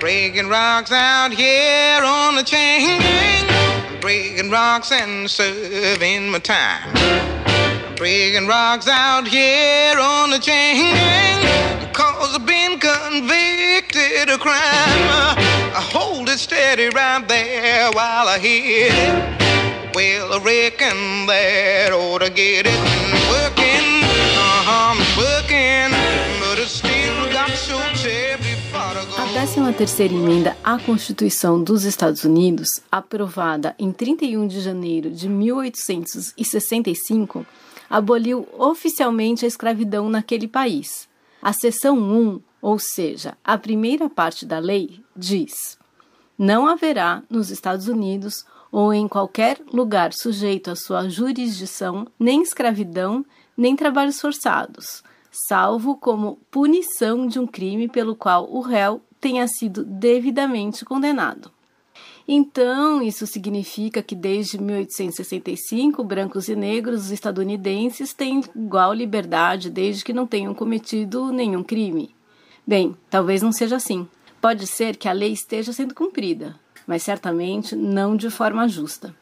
Breaking rocks out here on the chain gang. Breaking rocks and serving my time. Breaking rocks out here on the chain gang. Cause I've been convicted of crime. I hold it steady right there while I hit it. Well, I reckon that ought to get it working. 13ª emenda à Constituição dos Estados Unidos, aprovada em 31 de janeiro de 1865, aboliu oficialmente a escravidão naquele país. A seção 1, ou seja, a primeira parte da lei, diz: Não haverá nos Estados Unidos ou em qualquer lugar sujeito à sua jurisdição nem escravidão nem trabalhos forçados, salvo como punição de um crime pelo qual o réu tenha sido devidamente condenado. Então, isso significa que desde 1865, brancos e negros estadunidenses têm igual liberdade desde que não tenham cometido nenhum crime. Bem, talvez não seja assim. Pode ser que a lei esteja sendo cumprida, mas certamente não de forma justa.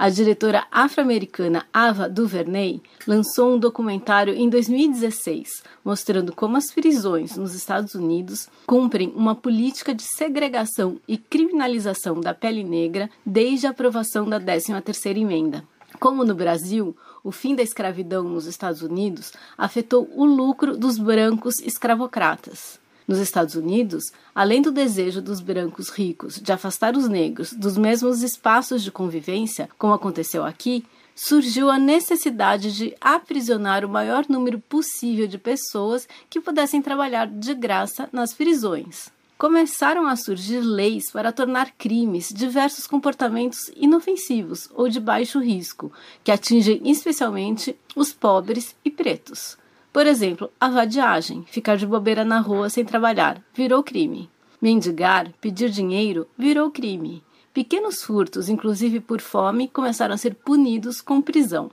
A diretora afro-americana Ava DuVernay lançou um documentário em 2016 mostrando como as prisões nos Estados Unidos cumprem uma política de segregação e criminalização da pele negra desde a aprovação da 13ª emenda. Como no Brasil, o fim da escravidão nos Estados Unidos afetou o lucro dos brancos escravocratas. Nos Estados Unidos, além do desejo dos brancos ricos de afastar os negros dos mesmos espaços de convivência, como aconteceu aqui, surgiu a necessidade de aprisionar o maior número possível de pessoas que pudessem trabalhar de graça nas prisões. Começaram a surgir leis para tornar crimes diversos comportamentos inofensivos ou de baixo risco, que atingem especialmente os pobres e pretos. Por exemplo, a vadiagem, ficar de bobeira na rua sem trabalhar, virou crime. Mendigar, pedir dinheiro, virou crime. Pequenos furtos, inclusive por fome, começaram a ser punidos com prisão.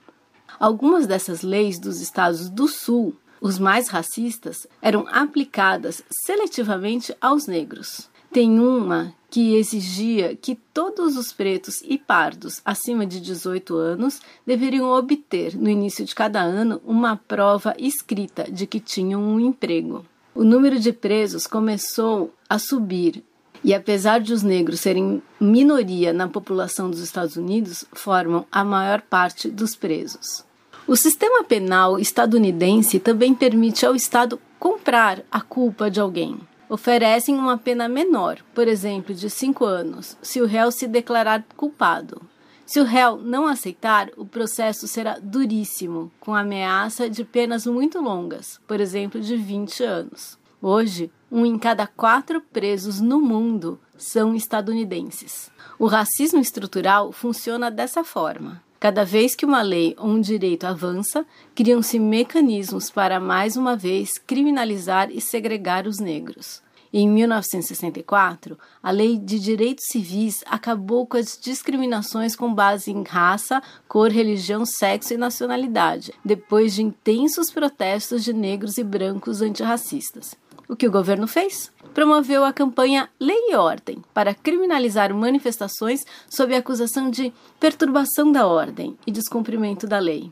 Algumas dessas leis dos estados do Sul, os mais racistas, eram aplicadas seletivamente aos negros. Tem uma que exigia que todos os pretos e pardos acima de 18 anos deveriam obter, no início de cada ano, uma prova escrita de que tinham um emprego. O número de presos começou a subir e, apesar de os negros serem minoria na população dos Estados Unidos, formam a maior parte dos presos. O sistema penal estadunidense também permite ao Estado comprar a culpa de alguém oferecem uma pena menor, por exemplo, de cinco anos, se o réu se declarar culpado. Se o réu não aceitar, o processo será duríssimo, com ameaça de penas muito longas, por exemplo, de 20 anos. Hoje, um em cada quatro presos no mundo são estadunidenses. O racismo estrutural funciona dessa forma. Cada vez que uma lei ou um direito avança, criam-se mecanismos para, mais uma vez, criminalizar e segregar os negros. Em 1964, a Lei de Direitos Civis acabou com as discriminações com base em raça, cor, religião, sexo e nacionalidade, depois de intensos protestos de negros e brancos antirracistas. O que o governo fez? Promoveu a campanha Lei e Ordem para criminalizar manifestações sob acusação de perturbação da ordem e descumprimento da lei.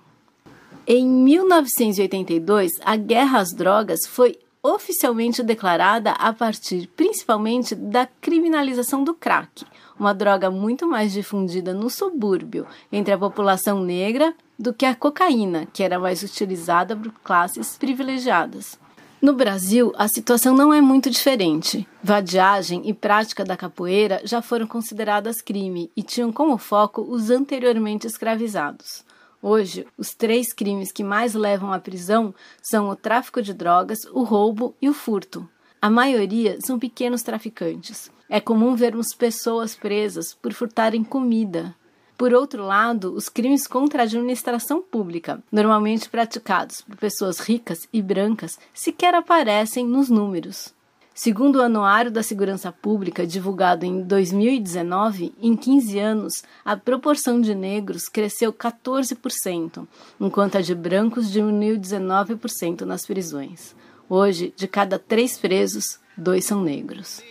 Em 1982, a guerra às drogas foi oficialmente declarada a partir principalmente da criminalização do crack, uma droga muito mais difundida no subúrbio entre a população negra do que a cocaína, que era mais utilizada por classes privilegiadas. No Brasil, a situação não é muito diferente. Vadiagem e prática da capoeira já foram consideradas crime e tinham como foco os anteriormente escravizados. Hoje, os três crimes que mais levam à prisão são o tráfico de drogas, o roubo e o furto. A maioria são pequenos traficantes. É comum vermos pessoas presas por furtarem comida, por outro lado, os crimes contra a administração pública, normalmente praticados por pessoas ricas e brancas, sequer aparecem nos números. Segundo o Anuário da Segurança Pública, divulgado em 2019, em 15 anos, a proporção de negros cresceu 14%, enquanto a de brancos diminuiu 19% nas prisões. Hoje, de cada três presos, dois são negros.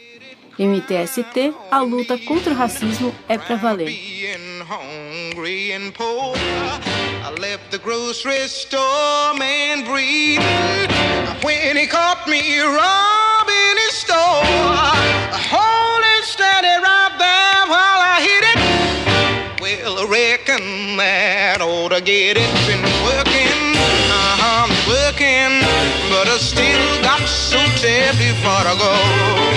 MTST, a luta contra o racismo é para valer. Reckon that ought to get it. Been working, uh-huh, working, but I still got so terribly far to go.